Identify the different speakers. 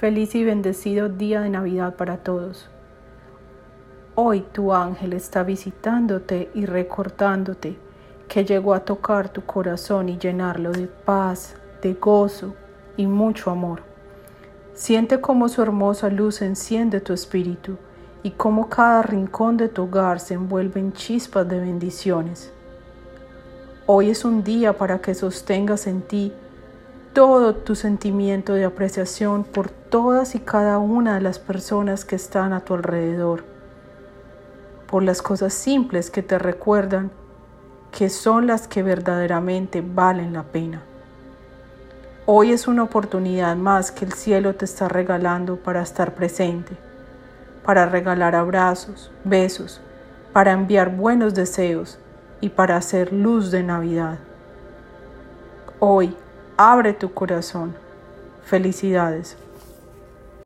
Speaker 1: Feliz y bendecido día de Navidad para todos. Hoy tu ángel está visitándote y recordándote que llegó a tocar tu corazón y llenarlo de paz, de gozo y mucho amor. Siente cómo su hermosa luz enciende tu espíritu y cómo cada rincón de tu hogar se envuelve en chispas de bendiciones. Hoy es un día para que sostengas en ti todo tu sentimiento de apreciación por todas y cada una de las personas que están a tu alrededor por las cosas simples que te recuerdan que son las que verdaderamente valen la pena. Hoy es una oportunidad más que el cielo te está regalando para estar presente, para regalar abrazos, besos, para enviar buenos deseos y para hacer luz de Navidad. Hoy, abre tu corazón. Felicidades.